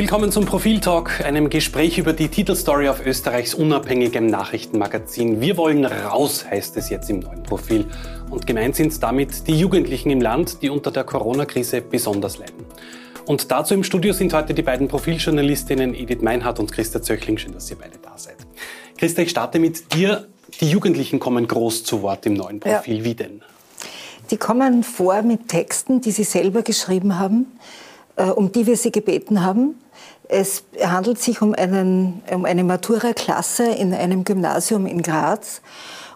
Willkommen zum Profiltalk, einem Gespräch über die Titelstory auf Österreichs unabhängigem Nachrichtenmagazin. Wir wollen raus, heißt es jetzt im neuen Profil. Und gemeint sind damit die Jugendlichen im Land, die unter der Corona-Krise besonders leiden. Und dazu im Studio sind heute die beiden Profiljournalistinnen Edith Meinhardt und Christa Zöchling. Schön, dass ihr beide da seid. Christa, ich starte mit dir. Die Jugendlichen kommen groß zu Wort im neuen Profil. Ja. Wie denn? Die kommen vor mit Texten, die sie selber geschrieben haben äh, um die wir Sie gebeten haben. Es handelt sich um, einen, um eine Matura-Klasse in einem Gymnasium in Graz.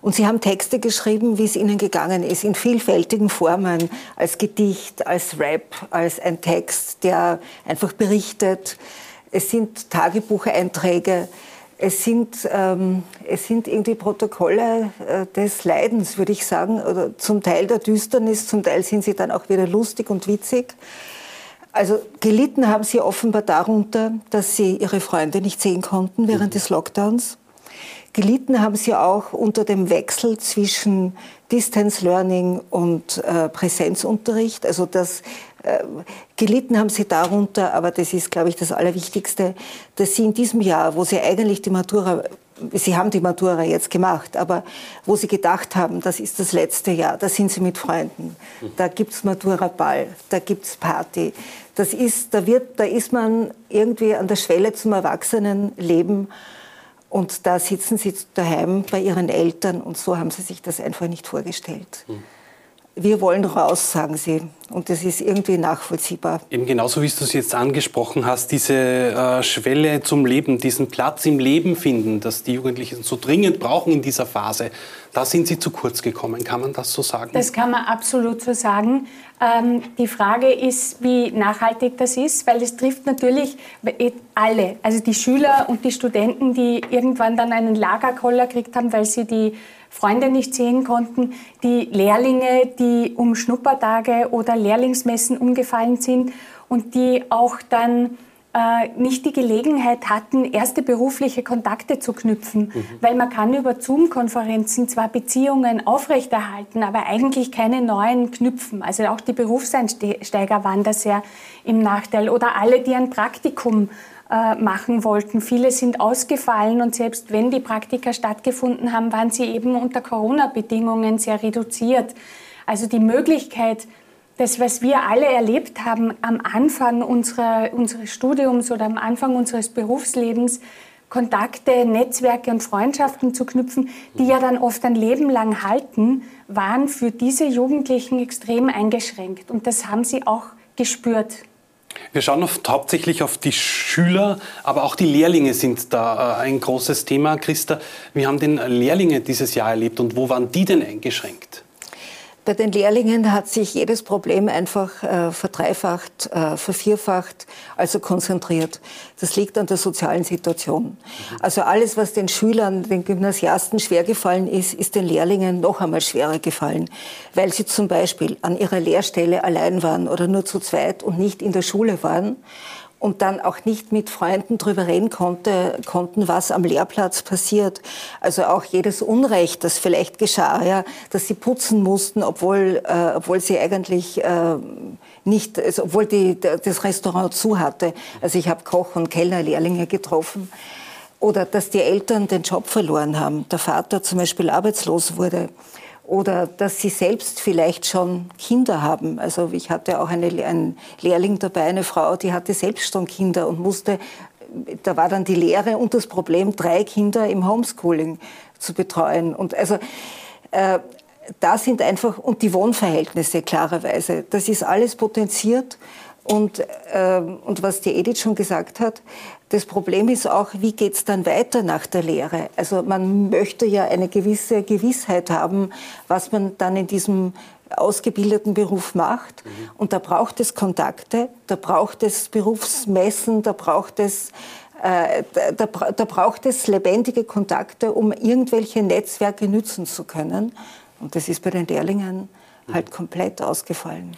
Und Sie haben Texte geschrieben, wie es Ihnen gegangen ist, in vielfältigen Formen, als Gedicht, als Rap, als ein Text, der einfach berichtet. Es sind Tagebucheinträge, es sind, ähm, es sind irgendwie Protokolle äh, des Leidens, würde ich sagen, oder zum Teil der Düsternis, zum Teil sind sie dann auch wieder lustig und witzig. Also gelitten haben sie offenbar darunter, dass sie ihre Freunde nicht sehen konnten während mhm. des Lockdowns. Gelitten haben sie auch unter dem Wechsel zwischen Distance Learning und äh, Präsenzunterricht. Also das äh, gelitten haben sie darunter, aber das ist, glaube ich, das Allerwichtigste, dass sie in diesem Jahr, wo sie eigentlich die Matura Sie haben die Matura jetzt gemacht, aber wo Sie gedacht haben, das ist das letzte Jahr, da sind Sie mit Freunden, da gibt es Matura-Ball, da gibt es Party. Das ist, da, wird, da ist man irgendwie an der Schwelle zum Erwachsenenleben und da sitzen Sie daheim bei Ihren Eltern und so haben Sie sich das einfach nicht vorgestellt. Mhm wir wollen raus, sagen sie. Und das ist irgendwie nachvollziehbar. Eben genauso wie du es jetzt angesprochen hast, diese äh, Schwelle zum Leben, diesen Platz im Leben finden, dass die Jugendlichen so dringend brauchen in dieser Phase, da sind sie zu kurz gekommen. Kann man das so sagen? Das kann man absolut so sagen. Ähm, die Frage ist, wie nachhaltig das ist, weil es trifft natürlich alle, also die Schüler und die Studenten, die irgendwann dann einen Lagerkoller gekriegt haben, weil sie die Freunde nicht sehen konnten, die Lehrlinge, die um Schnuppertage oder Lehrlingsmessen umgefallen sind und die auch dann nicht die Gelegenheit hatten, erste berufliche Kontakte zu knüpfen, mhm. weil man kann über Zoom-Konferenzen zwar Beziehungen aufrechterhalten, aber eigentlich keine neuen knüpfen. Also auch die Berufseinsteiger waren da sehr im Nachteil oder alle, die ein Praktikum äh, machen wollten. Viele sind ausgefallen und selbst wenn die Praktika stattgefunden haben, waren sie eben unter Corona-Bedingungen sehr reduziert. Also die Möglichkeit, das, was wir alle erlebt haben am Anfang unserer, unseres Studiums oder am Anfang unseres Berufslebens, Kontakte, Netzwerke und Freundschaften zu knüpfen, die ja dann oft ein Leben lang halten, waren für diese Jugendlichen extrem eingeschränkt. Und das haben sie auch gespürt. Wir schauen oft hauptsächlich auf die Schüler, aber auch die Lehrlinge sind da äh, ein großes Thema. Christa, wie haben denn Lehrlinge dieses Jahr erlebt und wo waren die denn eingeschränkt? Bei den Lehrlingen hat sich jedes Problem einfach äh, verdreifacht, äh, vervierfacht, also konzentriert. Das liegt an der sozialen Situation. Also alles, was den Schülern, den Gymnasiasten schwergefallen ist, ist den Lehrlingen noch einmal schwerer gefallen, weil sie zum Beispiel an ihrer Lehrstelle allein waren oder nur zu zweit und nicht in der Schule waren und dann auch nicht mit Freunden drüber reden konnte, konnten, was am Lehrplatz passiert. Also auch jedes Unrecht, das vielleicht geschah, ja, dass sie putzen mussten, obwohl, äh, obwohl sie eigentlich äh, nicht, also obwohl die, das Restaurant zu hatte. Also ich habe Koch- und Kellnerlehrlinge getroffen. Oder dass die Eltern den Job verloren haben, der Vater zum Beispiel arbeitslos wurde oder dass sie selbst vielleicht schon Kinder haben. Also ich hatte auch eine, einen Lehrling dabei, eine Frau, die hatte selbst schon Kinder und musste, da war dann die Lehre und das Problem, drei Kinder im Homeschooling zu betreuen. Und also äh, da sind einfach, und die Wohnverhältnisse klarerweise, das ist alles potenziert. Und, äh, und was die Edith schon gesagt hat, das Problem ist auch, wie geht es dann weiter nach der Lehre? Also man möchte ja eine gewisse Gewissheit haben, was man dann in diesem ausgebildeten Beruf macht. Mhm. Und da braucht es Kontakte, da braucht es Berufsmessen, da braucht es äh, da, da, da, braucht es lebendige Kontakte, um irgendwelche Netzwerke nützen zu können. Und das ist bei den Lehrlingen halt komplett ausgefallen.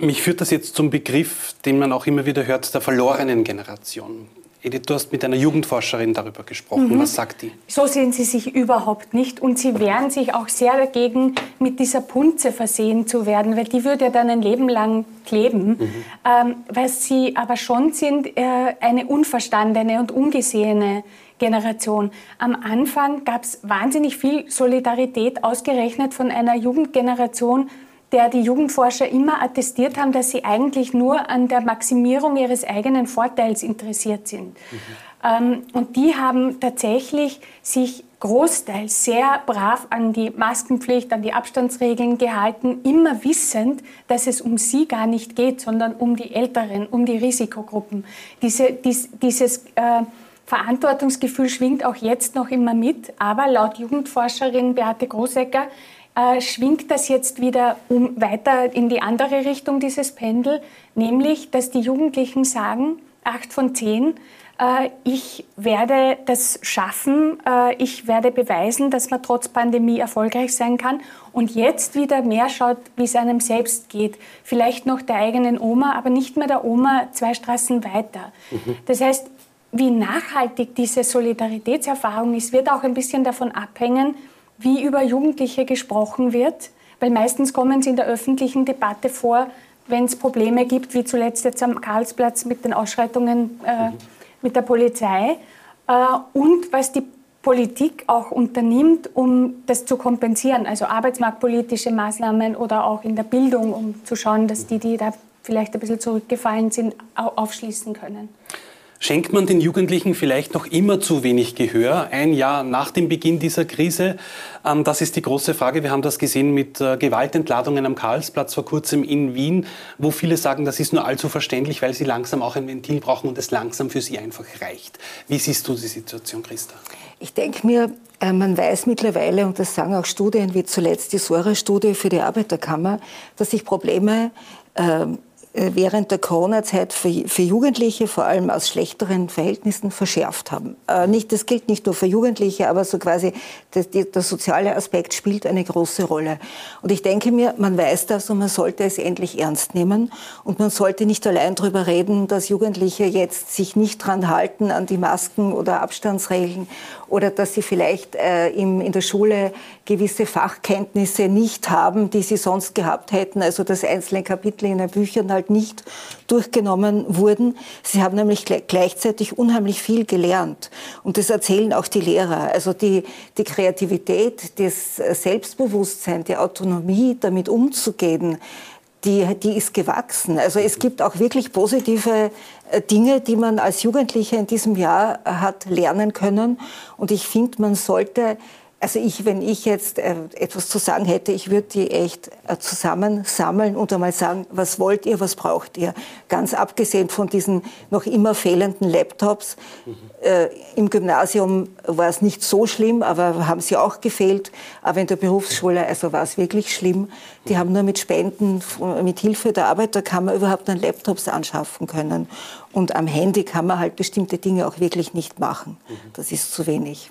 Mich führt das jetzt zum Begriff, den man auch immer wieder hört, der verlorenen Generation. Edith, du hast mit einer Jugendforscherin darüber gesprochen. Mhm. Was sagt die? So sehen sie sich überhaupt nicht. Und sie wehren sich auch sehr dagegen, mit dieser Punze versehen zu werden, weil die würde ja dann ein Leben lang kleben. Mhm. Ähm, was sie aber schon sind, äh, eine unverstandene und ungesehene Generation. Am Anfang gab es wahnsinnig viel Solidarität, ausgerechnet von einer Jugendgeneration, der die Jugendforscher immer attestiert haben, dass sie eigentlich nur an der Maximierung ihres eigenen Vorteils interessiert sind. Mhm. Und die haben tatsächlich sich großteils sehr brav an die Maskenpflicht, an die Abstandsregeln gehalten, immer wissend, dass es um sie gar nicht geht, sondern um die Älteren, um die Risikogruppen. Diese, dies, dieses äh, Verantwortungsgefühl schwingt auch jetzt noch immer mit, aber laut Jugendforscherin Beate Großecker äh, schwingt das jetzt wieder um, weiter in die andere Richtung, dieses Pendel, nämlich, dass die Jugendlichen sagen, acht von zehn, äh, ich werde das schaffen, äh, ich werde beweisen, dass man trotz Pandemie erfolgreich sein kann und jetzt wieder mehr schaut, wie es einem selbst geht. Vielleicht noch der eigenen Oma, aber nicht mehr der Oma zwei Straßen weiter. Mhm. Das heißt, wie nachhaltig diese Solidaritätserfahrung ist, wird auch ein bisschen davon abhängen, wie über Jugendliche gesprochen wird, weil meistens kommen sie in der öffentlichen Debatte vor, wenn es Probleme gibt, wie zuletzt jetzt am Karlsplatz mit den Ausschreitungen äh, mhm. mit der Polizei äh, und was die Politik auch unternimmt, um das zu kompensieren, also arbeitsmarktpolitische Maßnahmen oder auch in der Bildung, um zu schauen, dass die, die da vielleicht ein bisschen zurückgefallen sind, aufschließen können. Schenkt man den Jugendlichen vielleicht noch immer zu wenig Gehör, ein Jahr nach dem Beginn dieser Krise? Ähm, das ist die große Frage. Wir haben das gesehen mit äh, Gewaltentladungen am Karlsplatz vor kurzem in Wien, wo viele sagen, das ist nur allzu verständlich, weil sie langsam auch ein Ventil brauchen und es langsam für sie einfach reicht. Wie siehst du die Situation, Christa? Ich denke mir, äh, man weiß mittlerweile, und das sagen auch Studien wie zuletzt die Sora-Studie für die Arbeiterkammer, dass sich Probleme ähm, äh, während der Corona-Zeit für, für, Jugendliche vor allem aus schlechteren Verhältnissen verschärft haben. Äh, nicht, das gilt nicht nur für Jugendliche, aber so quasi das, die, der soziale Aspekt spielt eine große Rolle. Und ich denke mir, man weiß das und man sollte es endlich ernst nehmen. Und man sollte nicht allein darüber reden, dass Jugendliche jetzt sich nicht dran halten an die Masken oder Abstandsregeln oder dass sie vielleicht äh, im, in der Schule gewisse Fachkenntnisse nicht haben, die sie sonst gehabt hätten, also dass einzelne Kapitel in den Büchern halt nicht durchgenommen wurden. Sie haben nämlich gleichzeitig unheimlich viel gelernt. Und das erzählen auch die Lehrer. Also die, die Kreativität, das Selbstbewusstsein, die Autonomie, damit umzugehen, die, die ist gewachsen. Also es gibt auch wirklich positive äh, Dinge, die man als Jugendlicher in diesem Jahr hat lernen können. Und ich finde, man sollte also ich, wenn ich jetzt äh, etwas zu sagen hätte, ich würde die echt äh, zusammensammeln und einmal sagen, was wollt ihr, was braucht ihr? Ganz abgesehen von diesen noch immer fehlenden Laptops. Mhm. Im Gymnasium war es nicht so schlimm, aber haben sie auch gefehlt. Aber in der Berufsschule, also war es wirklich schlimm. Die haben nur mit Spenden, mit Hilfe der Arbeiterkammer überhaupt dann Laptops anschaffen können. Und am Handy kann man halt bestimmte Dinge auch wirklich nicht machen. Das ist zu wenig.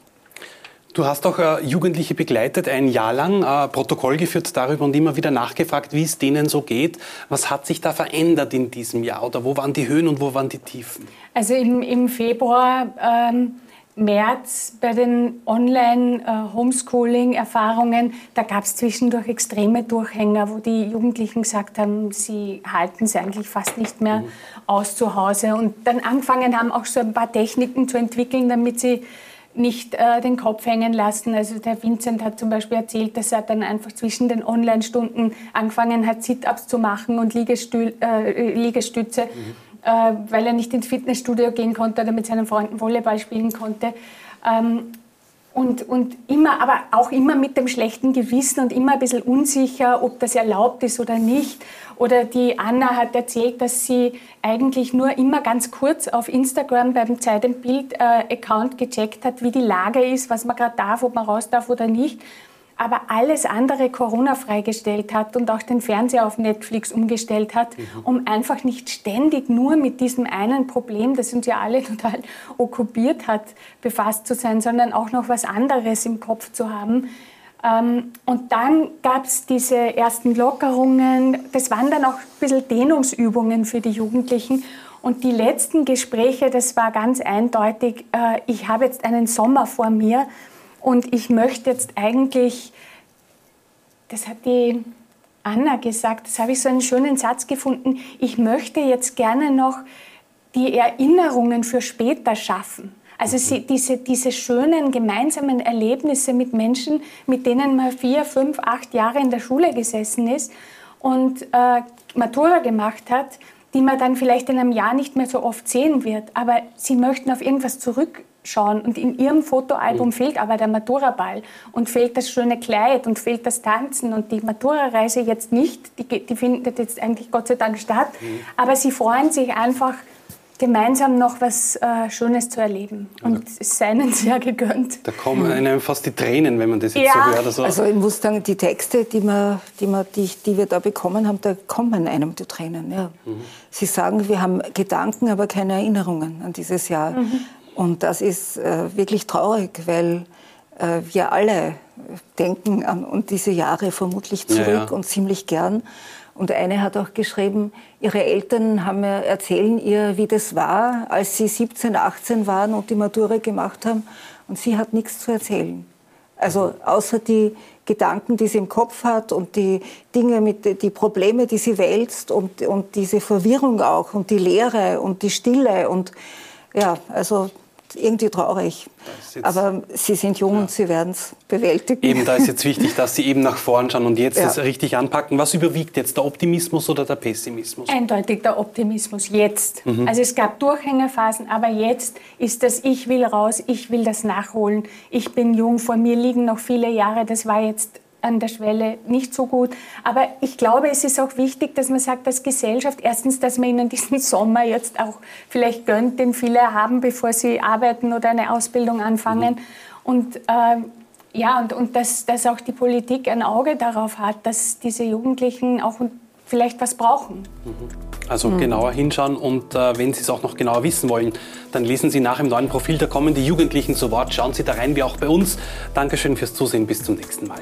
Du hast auch äh, Jugendliche begleitet, ein Jahr lang, äh, Protokoll geführt darüber und immer wieder nachgefragt, wie es denen so geht. Was hat sich da verändert in diesem Jahr oder wo waren die Höhen und wo waren die Tiefen? Also im, im Februar, ähm, März bei den Online-Homeschooling-Erfahrungen, äh, da gab es zwischendurch extreme Durchhänger, wo die Jugendlichen gesagt haben, sie halten es eigentlich fast nicht mehr mhm. aus zu Hause und dann angefangen haben, auch so ein paar Techniken zu entwickeln, damit sie nicht äh, den Kopf hängen lassen. Also der Vincent hat zum Beispiel erzählt, dass er dann einfach zwischen den Online-Stunden angefangen hat, Sit-ups zu machen und Liegestü äh, Liegestütze, mhm. äh, weil er nicht ins Fitnessstudio gehen konnte oder mit seinen Freunden Volleyball spielen konnte. Ähm, und, und immer, aber auch immer mit dem schlechten Gewissen und immer ein bisschen unsicher, ob das erlaubt ist oder nicht. Oder die Anna hat erzählt, dass sie eigentlich nur immer ganz kurz auf Instagram beim Zeit im Bild-Account äh, gecheckt hat, wie die Lage ist, was man gerade darf, ob man raus darf oder nicht aber alles andere Corona freigestellt hat und auch den Fernseher auf Netflix umgestellt hat, mhm. um einfach nicht ständig nur mit diesem einen Problem, das uns ja alle total okkupiert hat, befasst zu sein, sondern auch noch was anderes im Kopf zu haben. Ähm, und dann gab es diese ersten Lockerungen. Das waren dann auch ein bisschen Dehnungsübungen für die Jugendlichen. Und die letzten Gespräche, das war ganz eindeutig, äh, ich habe jetzt einen Sommer vor mir und ich möchte jetzt eigentlich, das hat die Anna gesagt, das habe ich so einen schönen Satz gefunden, ich möchte jetzt gerne noch die Erinnerungen für später schaffen. Also sie, diese, diese schönen gemeinsamen Erlebnisse mit Menschen, mit denen man vier, fünf, acht Jahre in der Schule gesessen ist und äh, Matura gemacht hat, die man dann vielleicht in einem Jahr nicht mehr so oft sehen wird. Aber sie möchten auf irgendwas zurückschauen und in ihrem Fotoalbum mhm. fehlt aber der Maturaball und fehlt das schöne Kleid und fehlt das Tanzen und die Matura-Reise jetzt nicht, die, die findet jetzt eigentlich Gott sei Dank statt, mhm. aber sie freuen sich einfach gemeinsam noch was äh, Schönes zu erleben. Und es sei ihnen sehr gegönnt. Da kommen einem fast die Tränen, wenn man das jetzt ja. so hört. Also, also ich muss sagen, die Texte, die, wir, die, wir, die, die wir da bekommen haben, da kommen einem die Tränen. Ja. Mhm. Sie sagen, wir haben Gedanken, aber keine Erinnerungen an dieses Jahr. Mhm. Und das ist äh, wirklich traurig, weil äh, wir alle denken an diese Jahre vermutlich zurück ja, ja. und ziemlich gern. Und eine hat auch geschrieben, ihre Eltern haben mir, erzählen ihr, wie das war, als sie 17, 18 waren und die Matura gemacht haben. Und sie hat nichts zu erzählen. Also außer die Gedanken, die sie im Kopf hat und die Dinge, mit, die Probleme, die sie wälzt und, und diese Verwirrung auch und die Leere und die Stille und ja, also irgendwie traurig. Aber Sie sind jung ja. und Sie werden es bewältigen. Eben, da ist jetzt wichtig, dass Sie eben nach vorn schauen und jetzt ja. das richtig anpacken. Was überwiegt jetzt, der Optimismus oder der Pessimismus? Eindeutig der Optimismus, jetzt. Mhm. Also es gab Durchhängerphasen, aber jetzt ist das, ich will raus, ich will das nachholen, ich bin jung, vor mir liegen noch viele Jahre, das war jetzt an der Schwelle nicht so gut. Aber ich glaube, es ist auch wichtig, dass man sagt, als Gesellschaft, erstens, dass man ihnen diesen Sommer jetzt auch vielleicht gönnt, den viele haben, bevor sie arbeiten oder eine Ausbildung anfangen. Mhm. Und äh, ja, und, und dass, dass auch die Politik ein Auge darauf hat, dass diese Jugendlichen auch vielleicht was brauchen. Mhm. Also mhm. genauer hinschauen und äh, wenn Sie es auch noch genauer wissen wollen, dann lesen Sie nach im neuen Profil, da kommen die Jugendlichen zu Wort. Schauen Sie da rein, wie auch bei uns. Dankeschön fürs Zusehen, bis zum nächsten Mal.